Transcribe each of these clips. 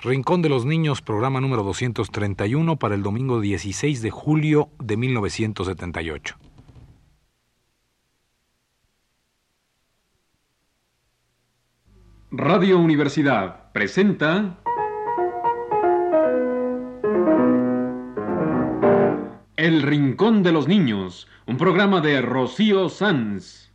Rincón de los Niños, programa número 231 para el domingo 16 de julio de 1978. Radio Universidad presenta El Rincón de los Niños, un programa de Rocío Sanz.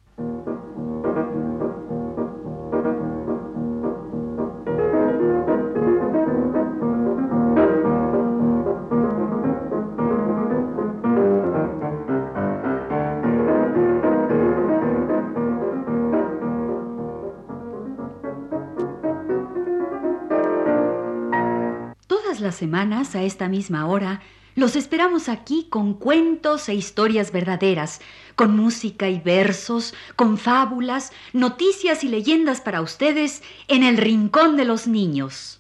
Semanas, a esta misma hora, los esperamos aquí con cuentos e historias verdaderas, con música y versos, con fábulas, noticias y leyendas para ustedes en el Rincón de los Niños.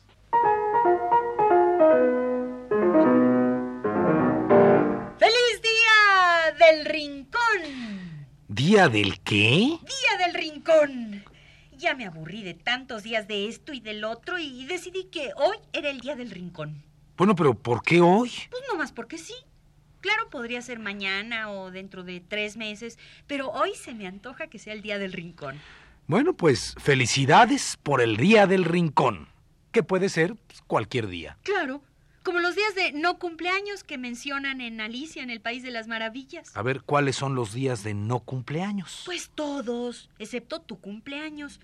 ¡Feliz Día del Rincón! ¿Día del qué? ¡Día del Rincón! Ya me aburrí de tantos días de esto y del otro y decidí que hoy era el Día del Rincón. Bueno, pero ¿por qué hoy? Pues no más porque sí. Claro, podría ser mañana o dentro de tres meses, pero hoy se me antoja que sea el Día del Rincón. Bueno, pues felicidades por el Día del Rincón, que puede ser pues, cualquier día. Claro, como los días de no cumpleaños que mencionan en Alicia en el País de las Maravillas. A ver, ¿cuáles son los días de no cumpleaños? Pues todos, excepto tu cumpleaños.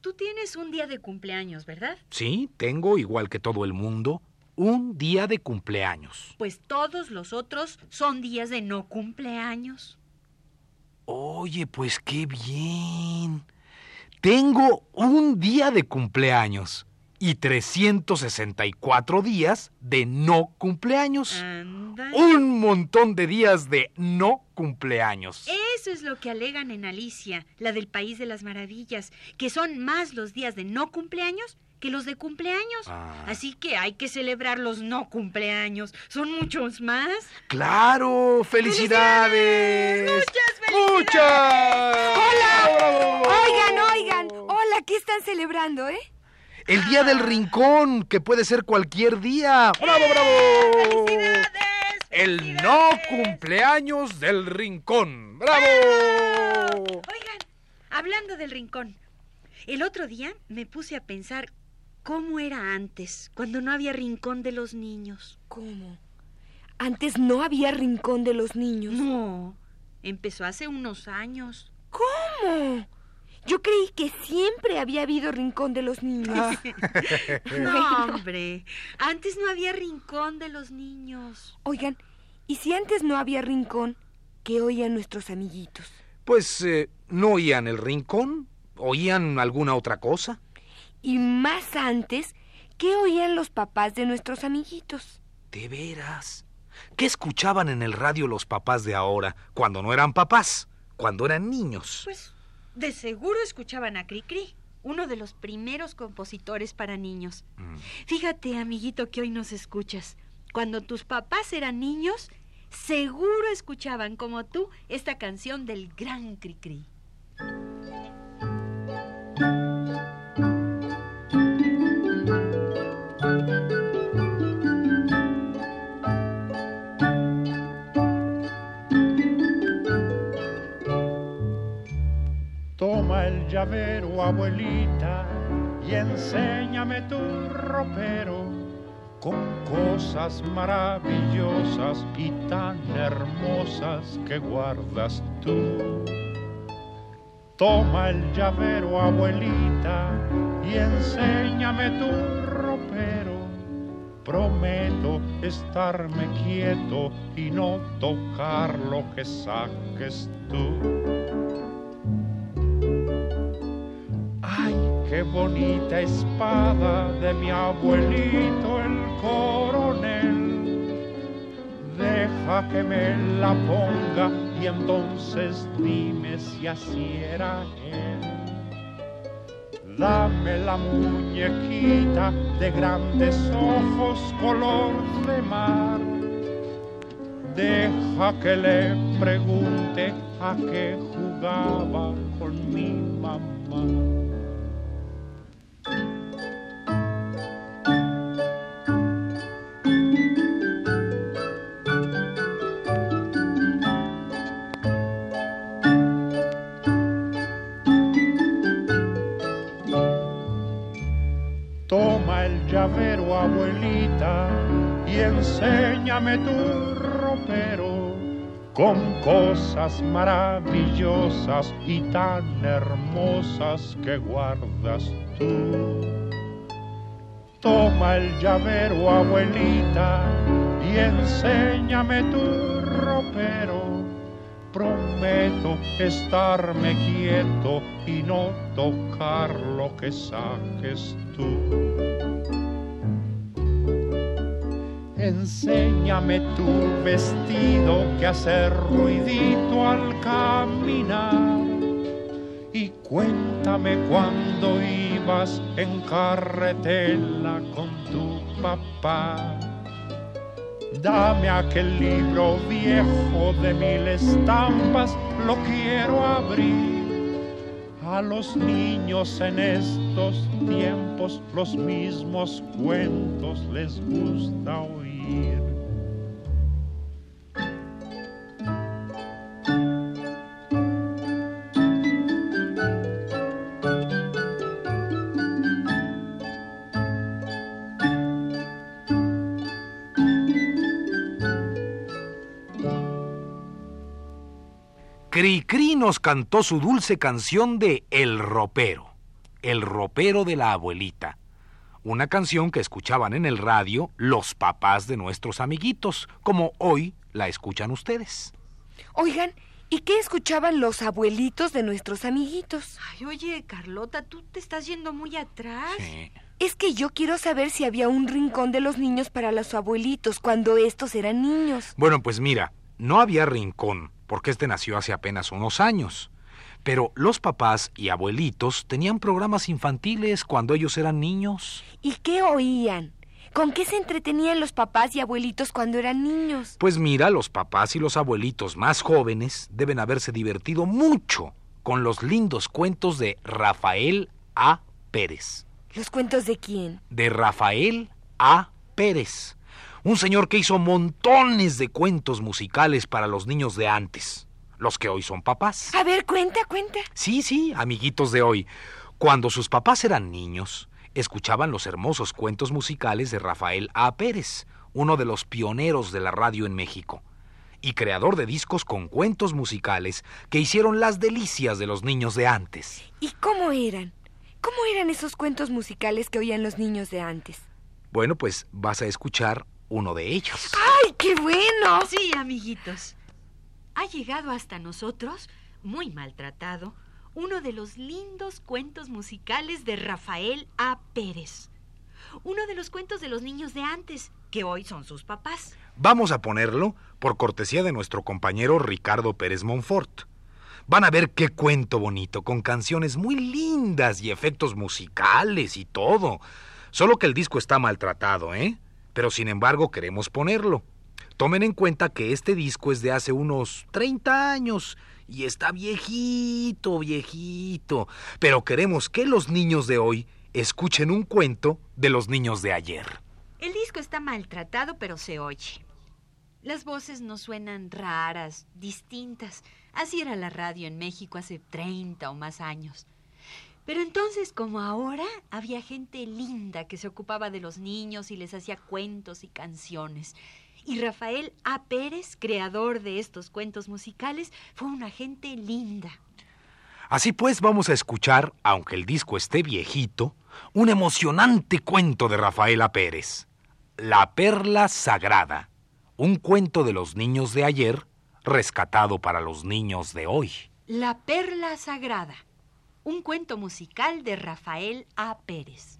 Tú tienes un día de cumpleaños, ¿verdad? Sí, tengo, igual que todo el mundo, un día de cumpleaños. Pues todos los otros son días de no cumpleaños. Oye, pues qué bien. Tengo un día de cumpleaños y 364 días de no cumpleaños. Un montón de días de no cumpleaños. Eso es lo que alegan en Alicia, la del País de las Maravillas, que son más los días de no cumpleaños que los de cumpleaños. Ah. Así que hay que celebrar los no cumpleaños. Son muchos más. ¡Claro! ¡Felicidades! ¡Muchas ¡Muchas! ¡Hola! Oigan, oigan. Hola, ¿qué están celebrando, eh? El día del rincón, que puede ser cualquier día. ¡Bravo, bravo! ¡Felicidades! El no ¡Felicidades! cumpleaños del rincón. ¡Bravo! Oigan, hablando del rincón, el otro día me puse a pensar cómo era antes, cuando no había rincón de los niños. ¿Cómo? Antes no había rincón de los niños. No, empezó hace unos años. ¿Cómo? Yo creí que siempre había habido rincón de los niños. No, hombre, antes no había rincón de los niños. Oigan, ¿y si antes no había rincón, qué oían nuestros amiguitos? Pues, eh, ¿no oían el rincón? ¿Oían alguna otra cosa? Y más antes, ¿qué oían los papás de nuestros amiguitos? ¿De veras? ¿Qué escuchaban en el radio los papás de ahora, cuando no eran papás, cuando eran niños? Pues de seguro escuchaban a Cricri, uno de los primeros compositores para niños. Mm. Fíjate, amiguito, que hoy nos escuchas. Cuando tus papás eran niños, seguro escuchaban como tú esta canción del gran Cricri. Llavero, abuelita, y enséñame tu ropero con cosas maravillosas y tan hermosas que guardas tú. Toma el llavero, abuelita, y enséñame tu ropero. Prometo estarme quieto y no tocar lo que saques tú. Qué bonita espada de mi abuelito el coronel. Deja que me la ponga y entonces dime si así era él. Dame la muñequita de grandes ojos color de mar. Deja que le pregunte a qué jugaba con mi mamá. Llavero, abuelita, y enséñame tu ropero con cosas maravillosas y tan hermosas que guardas tú. Toma el llavero, abuelita, y enséñame tu ropero. Prometo estarme quieto y no tocar lo que saques tú. Enséñame tu vestido que hace ruidito al caminar. Y cuéntame cuando ibas en carretela con tu papá. Dame aquel libro viejo de mil estampas, lo quiero abrir. A los niños en estos tiempos los mismos cuentos les gusta oír. Cricri nos cantó su dulce canción de El ropero, el ropero de la abuelita. Una canción que escuchaban en el radio los papás de nuestros amiguitos, como hoy la escuchan ustedes. Oigan, ¿y qué escuchaban los abuelitos de nuestros amiguitos? Ay, oye, Carlota, tú te estás yendo muy atrás. Sí. Es que yo quiero saber si había un rincón de los niños para los abuelitos cuando estos eran niños. Bueno, pues mira, no había rincón, porque este nació hace apenas unos años. Pero los papás y abuelitos tenían programas infantiles cuando ellos eran niños. ¿Y qué oían? ¿Con qué se entretenían los papás y abuelitos cuando eran niños? Pues mira, los papás y los abuelitos más jóvenes deben haberse divertido mucho con los lindos cuentos de Rafael A. Pérez. ¿Los cuentos de quién? De Rafael A. Pérez. Un señor que hizo montones de cuentos musicales para los niños de antes. Los que hoy son papás. A ver, cuenta, cuenta. Sí, sí, amiguitos de hoy. Cuando sus papás eran niños, escuchaban los hermosos cuentos musicales de Rafael A. Pérez, uno de los pioneros de la radio en México, y creador de discos con cuentos musicales que hicieron las delicias de los niños de antes. ¿Y cómo eran? ¿Cómo eran esos cuentos musicales que oían los niños de antes? Bueno, pues vas a escuchar uno de ellos. ¡Ay, qué bueno! Sí, amiguitos. Ha llegado hasta nosotros, muy maltratado, uno de los lindos cuentos musicales de Rafael A. Pérez. Uno de los cuentos de los niños de antes, que hoy son sus papás. Vamos a ponerlo por cortesía de nuestro compañero Ricardo Pérez Monfort. Van a ver qué cuento bonito, con canciones muy lindas y efectos musicales y todo. Solo que el disco está maltratado, ¿eh? Pero sin embargo queremos ponerlo. Tomen en cuenta que este disco es de hace unos 30 años y está viejito, viejito. Pero queremos que los niños de hoy escuchen un cuento de los niños de ayer. El disco está maltratado, pero se oye. Las voces no suenan raras, distintas. Así era la radio en México hace 30 o más años. Pero entonces, como ahora, había gente linda que se ocupaba de los niños y les hacía cuentos y canciones. Y Rafael A. Pérez, creador de estos cuentos musicales, fue una gente linda. Así pues, vamos a escuchar, aunque el disco esté viejito, un emocionante cuento de Rafaela Pérez. La Perla Sagrada, un cuento de los niños de ayer, rescatado para los niños de hoy. La Perla Sagrada, un cuento musical de Rafael A. Pérez.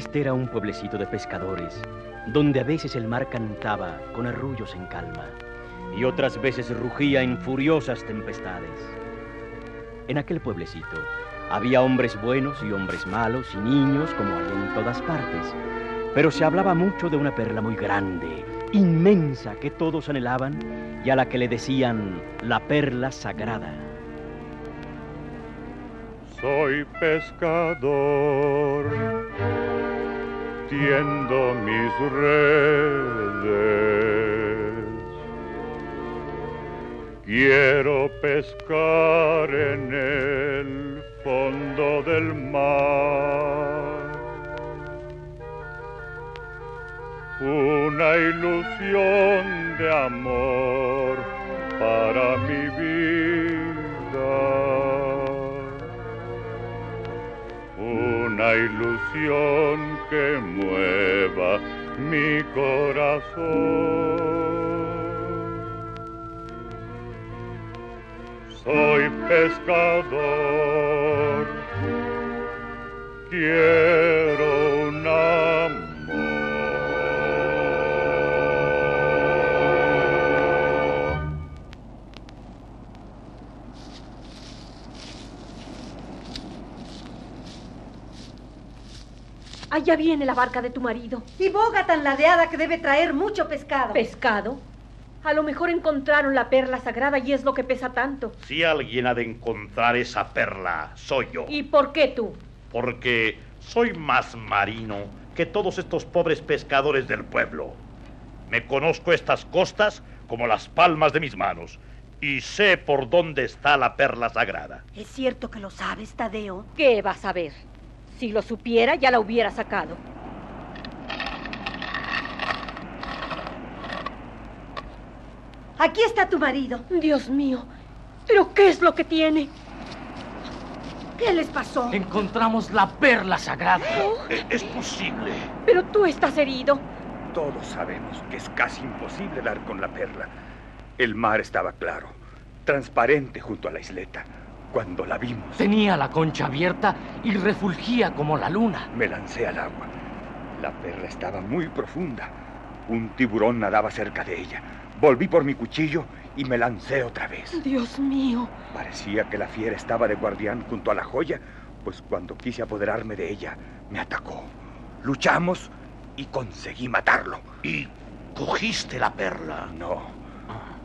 Este era un pueblecito de pescadores, donde a veces el mar cantaba con arrullos en calma y otras veces rugía en furiosas tempestades. En aquel pueblecito había hombres buenos y hombres malos y niños como hay en todas partes, pero se hablaba mucho de una perla muy grande inmensa que todos anhelaban y a la que le decían la perla sagrada. Soy pescador, tiendo mis redes. Quiero pescar en el fondo del mar. Una ilusión de amor para mi vida. Ilusión que mueva mi corazón. Soy pescador, quiero Allá viene la barca de tu marido. Y boga tan ladeada que debe traer mucho pescado. ¿Pescado? A lo mejor encontraron la perla sagrada y es lo que pesa tanto. Si alguien ha de encontrar esa perla, soy yo. ¿Y por qué tú? Porque soy más marino que todos estos pobres pescadores del pueblo. Me conozco estas costas como las palmas de mis manos y sé por dónde está la perla sagrada. ¿Es cierto que lo sabes, Tadeo? ¿Qué vas a ver? Si lo supiera, ya la hubiera sacado. Aquí está tu marido. Dios mío, ¿pero qué es lo que tiene? ¿Qué les pasó? Encontramos la perla sagrada. E- Es posible. Pero tú estás herido. Todos sabemos que es casi imposible dar con la perla. El mar estaba claro, transparente junto a la isleta. Cuando la vimos, Tenía la concha abierta y refulgía como la luna. me lancé al agua. La perla estaba muy profunda. Un tiburón nadaba cerca de ella. Volví por mi cuchillo y me lancé otra vez. Dios mío. Parecía que la fiera estaba de guardián junto a la joya, pues cuando quise apoderarme de ella, me atacó. Luchamos y conseguí matarlo. ¿Y cogiste la perla? No.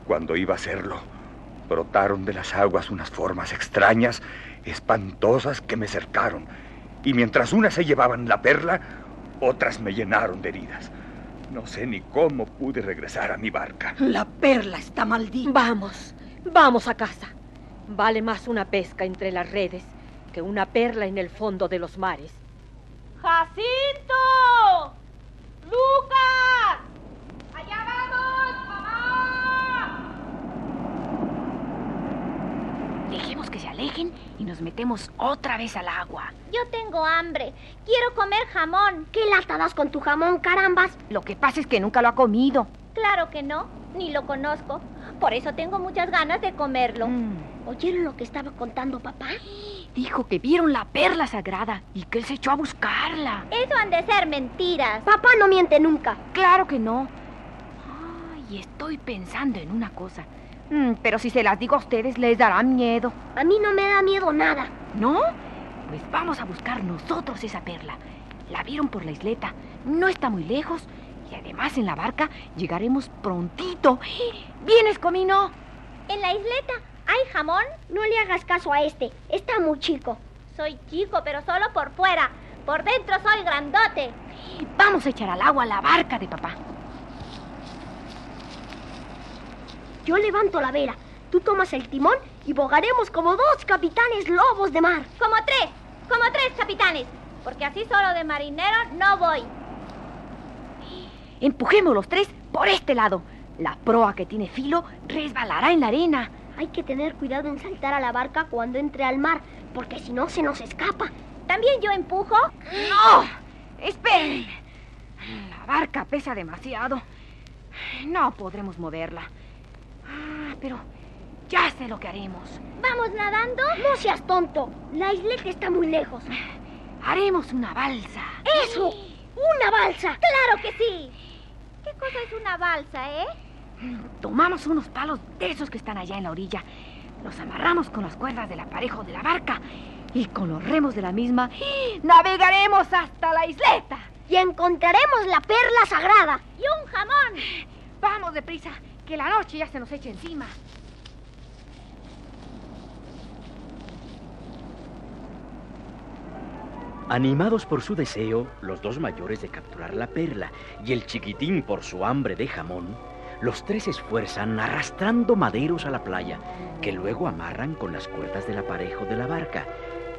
Cuando iba a hacerlo, brotaron de las aguas unas formas extrañas, espantosas que me cercaron. Y mientras unas se llevaban la perla, otras me llenaron de heridas. No sé ni cómo pude regresar a mi barca. La perla está maldita. Vamos, vamos a casa. Vale más una pesca entre las redes que una perla en el fondo de los mares. ¡Jacinto! ¡Lucas! ¡Allá vamos, mamá! Dejemos que se alejen y nos metemos otra vez al agua. Yo tengo hambre. Quiero comer jamón. ¿Qué lata das con tu jamón, carambas? Lo que pasa es que nunca lo ha comido. Claro que no. Ni lo conozco. Por eso tengo muchas ganas de comerlo. Mm. ¿Oyeron lo que estaba contando papá? Dijo que vieron la perla sagrada y que él se echó a buscarla. Eso han de ser mentiras. Papá no miente nunca. Claro que no. Ay, estoy pensando en una cosa. Mm, pero si se las digo a ustedes, les dará miedo. A mí no me da miedo nada. ¿No? Pues vamos a buscar nosotros esa perla. La vieron por la isleta. No está muy lejos. Y además en la barca llegaremos prontito. ¿Vienes, Comino? ¿En la isleta hay jamón? No le hagas caso a este. Está muy chico. Soy chico, pero solo por fuera. Por dentro soy grandote. Vamos a echar al agua la barca de papá. Yo levanto la vela. Tú tomas el timón y bogaremos como dos capitanes lobos de mar. Como tres. Como tres capitanes. Porque así solo de marinero no voy. Empujemos los tres por este lado. La proa que tiene filo resbalará en la arena. Hay que tener cuidado en saltar a la barca cuando entre al mar, porque si no se nos escapa. ¿También yo empujo? ¡No! ¡Esperen! La barca pesa demasiado. No podremos moverla. Ah, pero ya sé lo que haremos. ¿Vamos nadando? No seas tonto. La isleta está muy lejos. Haremos una balsa. ¡Eso! ¡Una balsa! ¡Claro que sí! ¿Qué cosa es una balsa, eh? Tomamos unos palos de esos que están allá en la orilla. Los amarramos con las cuerdas del aparejo de la barca. Y con los remos de la misma navegaremos hasta la isleta. Y encontraremos la perla sagrada. Y un jamón. Vamos deprisa, que la noche ya se nos echa encima. Animados por su deseo, los dos mayores de capturar la perla y el chiquitín por su hambre de jamón, los tres se esfuerzan arrastrando maderos a la playa, que luego amarran con las cuerdas del aparejo de la barca.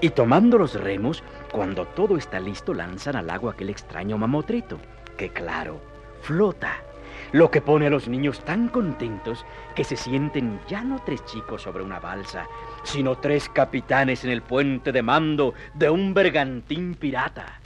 Y tomando los remos, cuando todo está listo, lanzan al agua aquel extraño mamotreto, que claro, flota. Lo que pone a los niños tan contentos que se sienten ya no tres chicos sobre una balsa, sino tres capitanes en el puente de mando de un bergantín pirata.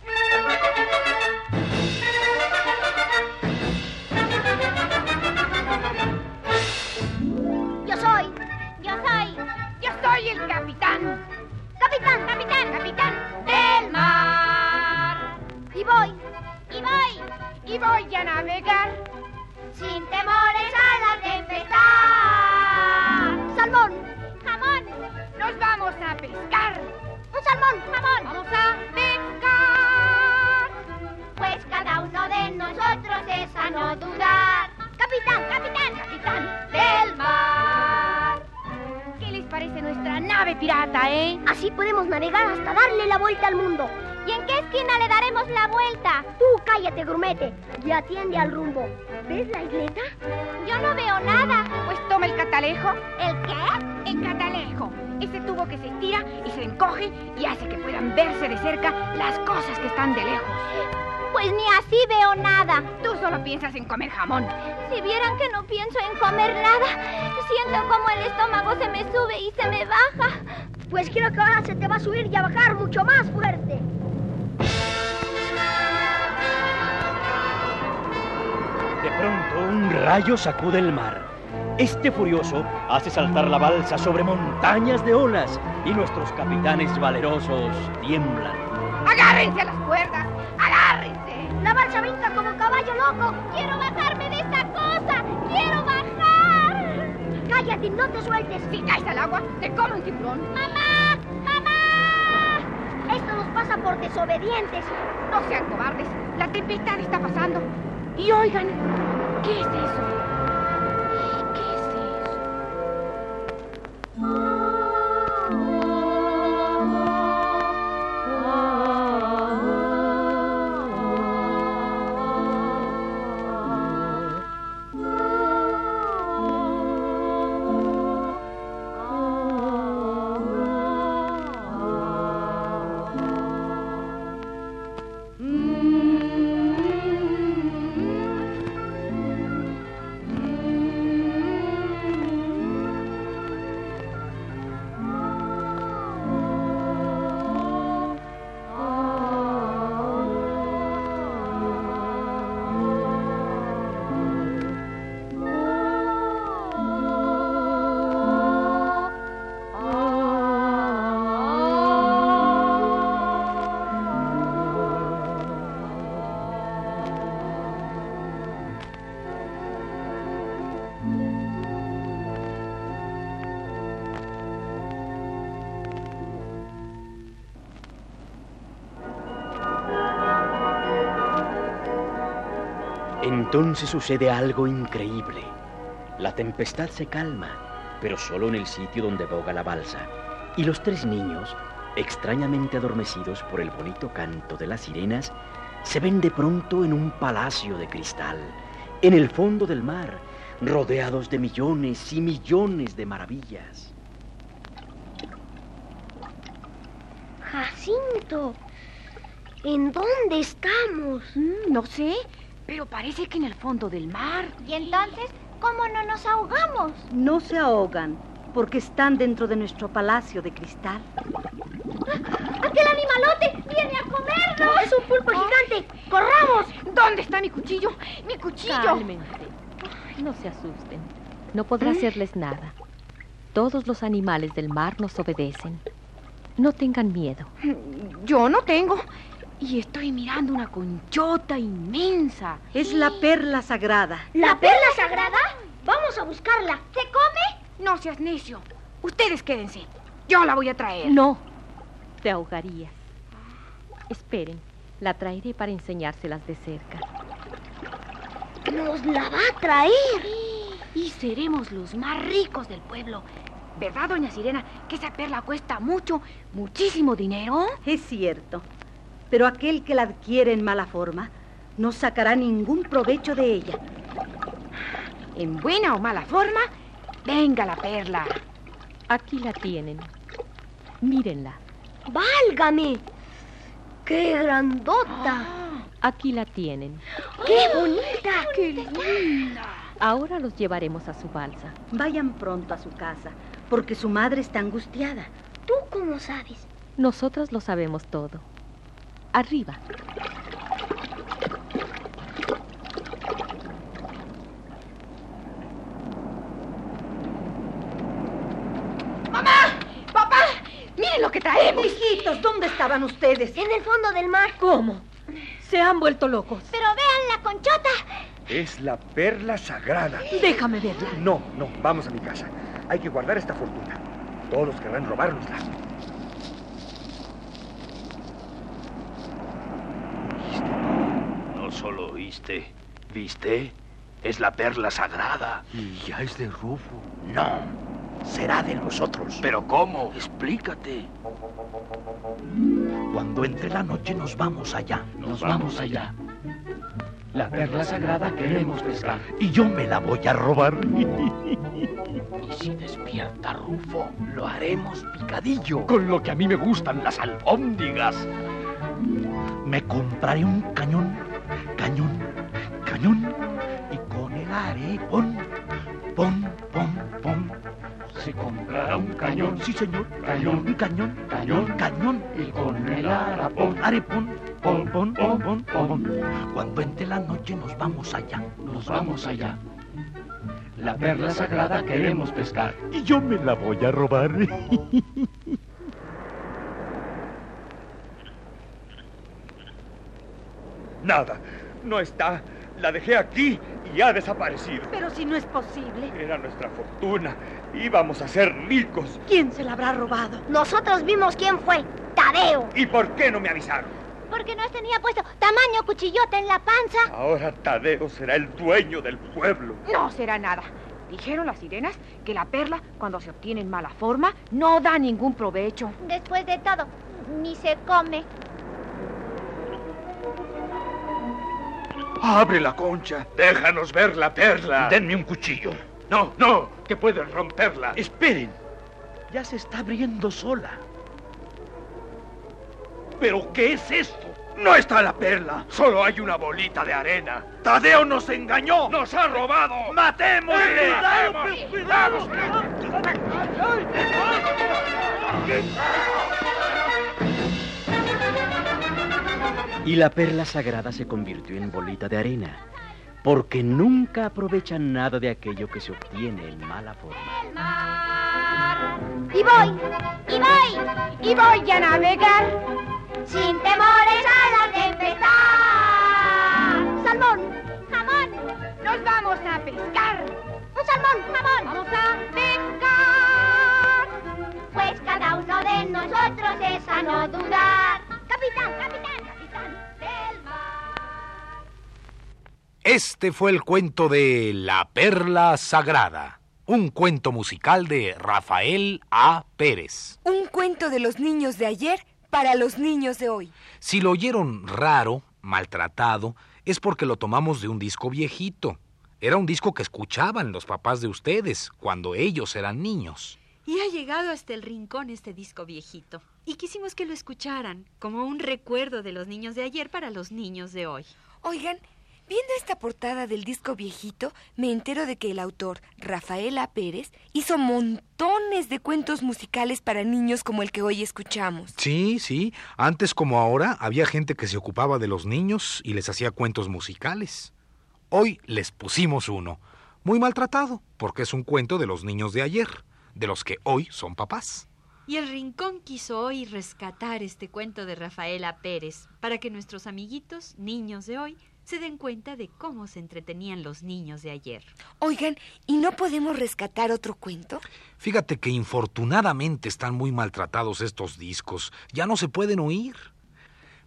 A no dudar. Capitán, capitán, capitán del mar. ¿Qué les parece nuestra nave pirata, eh? Así podemos navegar hasta darle la vuelta al mundo. ¿Y en qué esquina le daremos la vuelta? Tú cállate, grumete, y atiende al rumbo. ¿Ves la isleta? Yo no veo nada. Pues toma el catalejo. ¿El qué? El catalejo. Y se encoge y hace que puedan verse de cerca las cosas que están de lejos. Pues ni así veo nada. Tú solo piensas en comer jamón. Si vieran que no pienso en comer nada, siento como el estómago se me sube y se me baja. Pues quiero que ahora se te va a subir y a bajar mucho más fuerte. De pronto un rayo sacude el mar. Este furioso hace saltar la balsa sobre montañas de olas y nuestros capitanes valerosos tiemblan. ¡Agárrense a las cuerdas! ¡Agárrense! La balsa brinca como caballo loco. ¡Quiero bajarme de esta cosa! ¡Quiero bajar! Cállate y no te sueltes. Si caes al agua, te come un tiburón. ¡Mamá! ¡Mamá! Esto nos pasa por desobedientes. No sean cobardes. La tempestad está pasando. Y oigan, ¿qué es eso? Entonces sucede algo increíble. La tempestad se calma, pero solo en el sitio donde boga la balsa. Y los tres niños, extrañamente adormecidos por el bonito canto de las sirenas, se ven de pronto en un palacio de cristal, en el fondo del mar, rodeados de millones y millones de maravillas. Jacinto, ¿en dónde estamos? Mm, no sé, pero parece que en el fondo del mar. ¿Y entonces cómo no nos ahogamos? No se ahogan, porque están dentro de nuestro palacio de cristal. ¡Aquel animalote viene a comernos! ¡Es un pulpo gigante! ¡Corramos! ¿Dónde está mi cuchillo? ¡Mi cuchillo! Cálmense. No se asusten. No podrá hacerles nada. Todos los animales del mar nos obedecen. No tengan miedo. Yo no tengo. Y estoy mirando una conchota inmensa. Es la perla sagrada. ¿La perla sagrada? Vamos a buscarla. ¿Se come? No seas necio. Ustedes quédense. Yo la voy a traer. No. Te ahogarías. Esperen. La traeré para enseñárselas de cerca. Nos la va a traer. Y seremos los más ricos del pueblo. ¿Verdad, doña Sirena, que esa perla cuesta mucho, muchísimo dinero? Es cierto. Pero aquel que la adquiere en mala forma no sacará ningún provecho de ella. En buena o mala forma, venga la perla. Aquí la tienen. Mírenla. ¡Válgame! ¡Qué grandota! Aquí la tienen. ¡Qué bonita! ¡Qué linda! Ahora los llevaremos a su balsa. Vayan pronto a su casa, porque su madre está angustiada. ¿Tú cómo sabes? Nosotras lo sabemos todo. Arriba. ¡Mamá! ¡Papá! ¡Miren lo que traemos! Hijitos, ¿dónde estaban ustedes? En el fondo del mar. ¿Cómo? Se han vuelto locos. Pero vean la conchota. Es la perla sagrada. Déjame verla. No, no, vamos a mi casa. Hay que guardar esta fortuna. Todos querrán robárnosla. No ¿viste? Es la perla sagrada. Y ya es de Rufo. No, será de nosotros. ¿Pero cómo? Explícate. Cuando entre la noche nos vamos allá. Nos vamos allá. La perla sagrada queremos pescar. Y yo me la voy a robar. Y si despierta Rufo, Lo haremos picadillo. con lo que a mí me gustan las albóndigas. Me compraré un cañón, cañón, cañón. Y con el arepón, pon, pon, pon. Se comprará un cañón. Sí, señor. Cañón. Un cañón. Cañón. Cañón. Y con el arapón. Arepón. Pon, pon, pon, pon, pon. pon. Cuando entre la noche nos vamos allá. Nos vamos allá. La perla sagrada queremos pescar. Y yo me la voy a robar. Nada, no está. La dejé aquí y ha desaparecido. Pero si no es posible. Era nuestra fortuna. Íbamos a ser ricos. ¿Quién se la habrá robado? Nosotros vimos quién fue. Tadeo. ¿Y por qué no me avisaron? Porque nos tenía puesto tamaño cuchillote en la panza. Ahora Tadeo será el dueño del pueblo. No será nada. Dijeron las sirenas que la perla, cuando se obtiene en mala forma, no da ningún provecho. Después de todo, ni se come. Abre la concha. Déjanos ver la perla. Denme un cuchillo. No, no, que puedes romperla. Esperen. Ya se está abriendo sola. ¿Pero qué es esto? No está la perla, solo hay una bolita de arena. Tadeo nos engañó, nos ha robado. ¡Matémosle! ¡Cuidado! Y la perla sagrada se convirtió en bolita de arena, porque nunca aprovechan nada de aquello que se obtiene en mala forma. Y voy, y voy, y voy a navegar sin temores a la tempestad. Salmón, jamón, nos vamos a pescar. Un salmón, jamón, vamos a pescar. Pues cada uno de nosotros es a no Este fue el cuento de La Perla Sagrada, un cuento musical de Rafael A. Pérez. Un cuento de los niños de ayer para los niños de hoy. Si lo oyeron raro, maltratado, es porque lo tomamos de un disco viejito. Era un disco que escuchaban los papás de ustedes cuando ellos eran niños. Y ha llegado hasta el rincón este disco viejito. Y quisimos que lo escucharan, como un recuerdo de los niños de ayer para los niños de hoy. Oigan, viendo esta portada del disco viejito, me entero de que el autor, Rafaela Pérez, hizo montones de cuentos musicales para niños como el que hoy escuchamos. Sí, sí. Antes como ahora había gente que se ocupaba de los niños y les hacía cuentos musicales. Hoy les pusimos uno, muy maltratado, porque es un cuento de los niños de ayer, de los que hoy son papás. Y el Rincón quiso hoy rescatar este cuento de Rafaela Pérez para que nuestros amiguitos, niños de hoy, se den cuenta de cómo se entretenían los niños de ayer. Oigan, ¿y no podemos rescatar otro cuento? Fíjate que infortunadamente están muy maltratados estos discos. Ya no se pueden oír.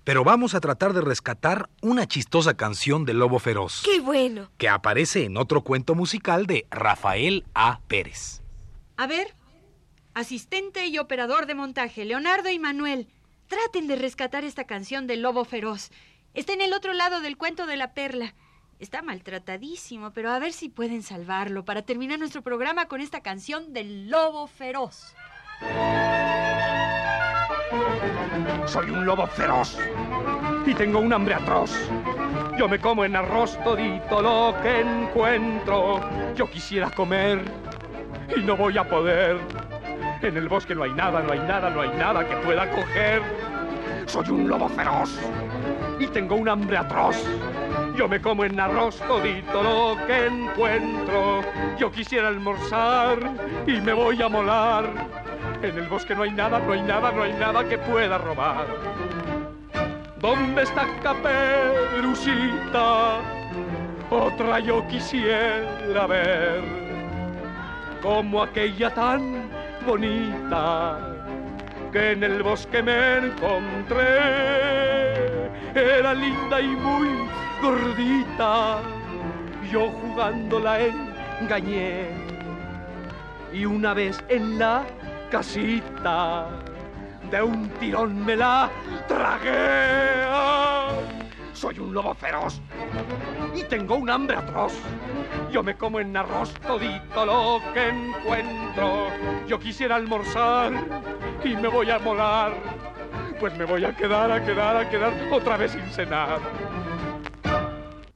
Pero vamos a tratar de rescatar una chistosa canción del Lobo Feroz. ¡Qué bueno! Que aparece en otro cuento musical de Rafael A. Pérez. A ver, asistente y operador de montaje, Leonardo y Manuel, traten de rescatar esta canción del Lobo Feroz. Está en el otro lado del cuento de la perla. Está maltratadísimo, pero a ver si pueden salvarlo para terminar nuestro programa con esta canción del Lobo Feroz. Soy un lobo feroz y tengo un hambre atroz. Yo me como en arroz todito lo que encuentro. Yo quisiera comer y no voy a poder. En el bosque no hay nada, no hay nada, no hay nada que pueda coger. Soy un lobo feroz y tengo un hambre atroz. Yo me como en arroz todito lo que encuentro. Yo quisiera almorzar y me voy a molar. En el bosque no hay nada, no hay nada, no hay nada que pueda robar. ¿Dónde está Caperucita? Otra yo quisiera ver. Como aquella tan bonita que en el bosque me encontré. Era linda y muy gordita. Yo jugando la engañé. Y una vez en la casita, de un tirón me la tragué. Soy un lobo feroz y tengo un hambre atroz. Yo me como en arroz todito lo que encuentro. Yo quisiera almorzar y me voy a molar. Pues me voy a quedar, a quedar, a quedar otra vez sin cenar.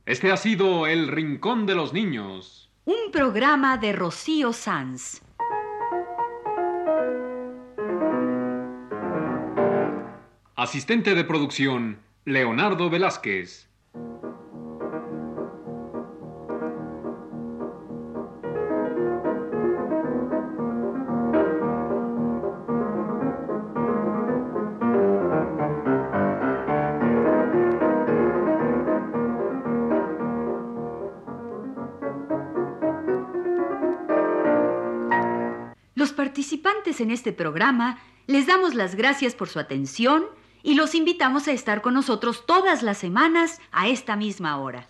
Este ha sido El Rincón de los Niños. Un programa de Rocío Sanz. Asistente de producción, Leonardo Velázquez. Participantes en este programa les damos las gracias por su atención y los invitamos a estar con nosotros todas las semanas a esta misma hora.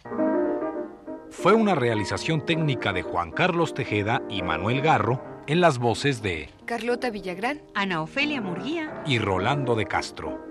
Fue una realización técnica de Juan Carlos Tejeda y Manuel Garro en las voces de Carlota Villagrán. Ana Ofelia Murguía. y Rolando de Castro.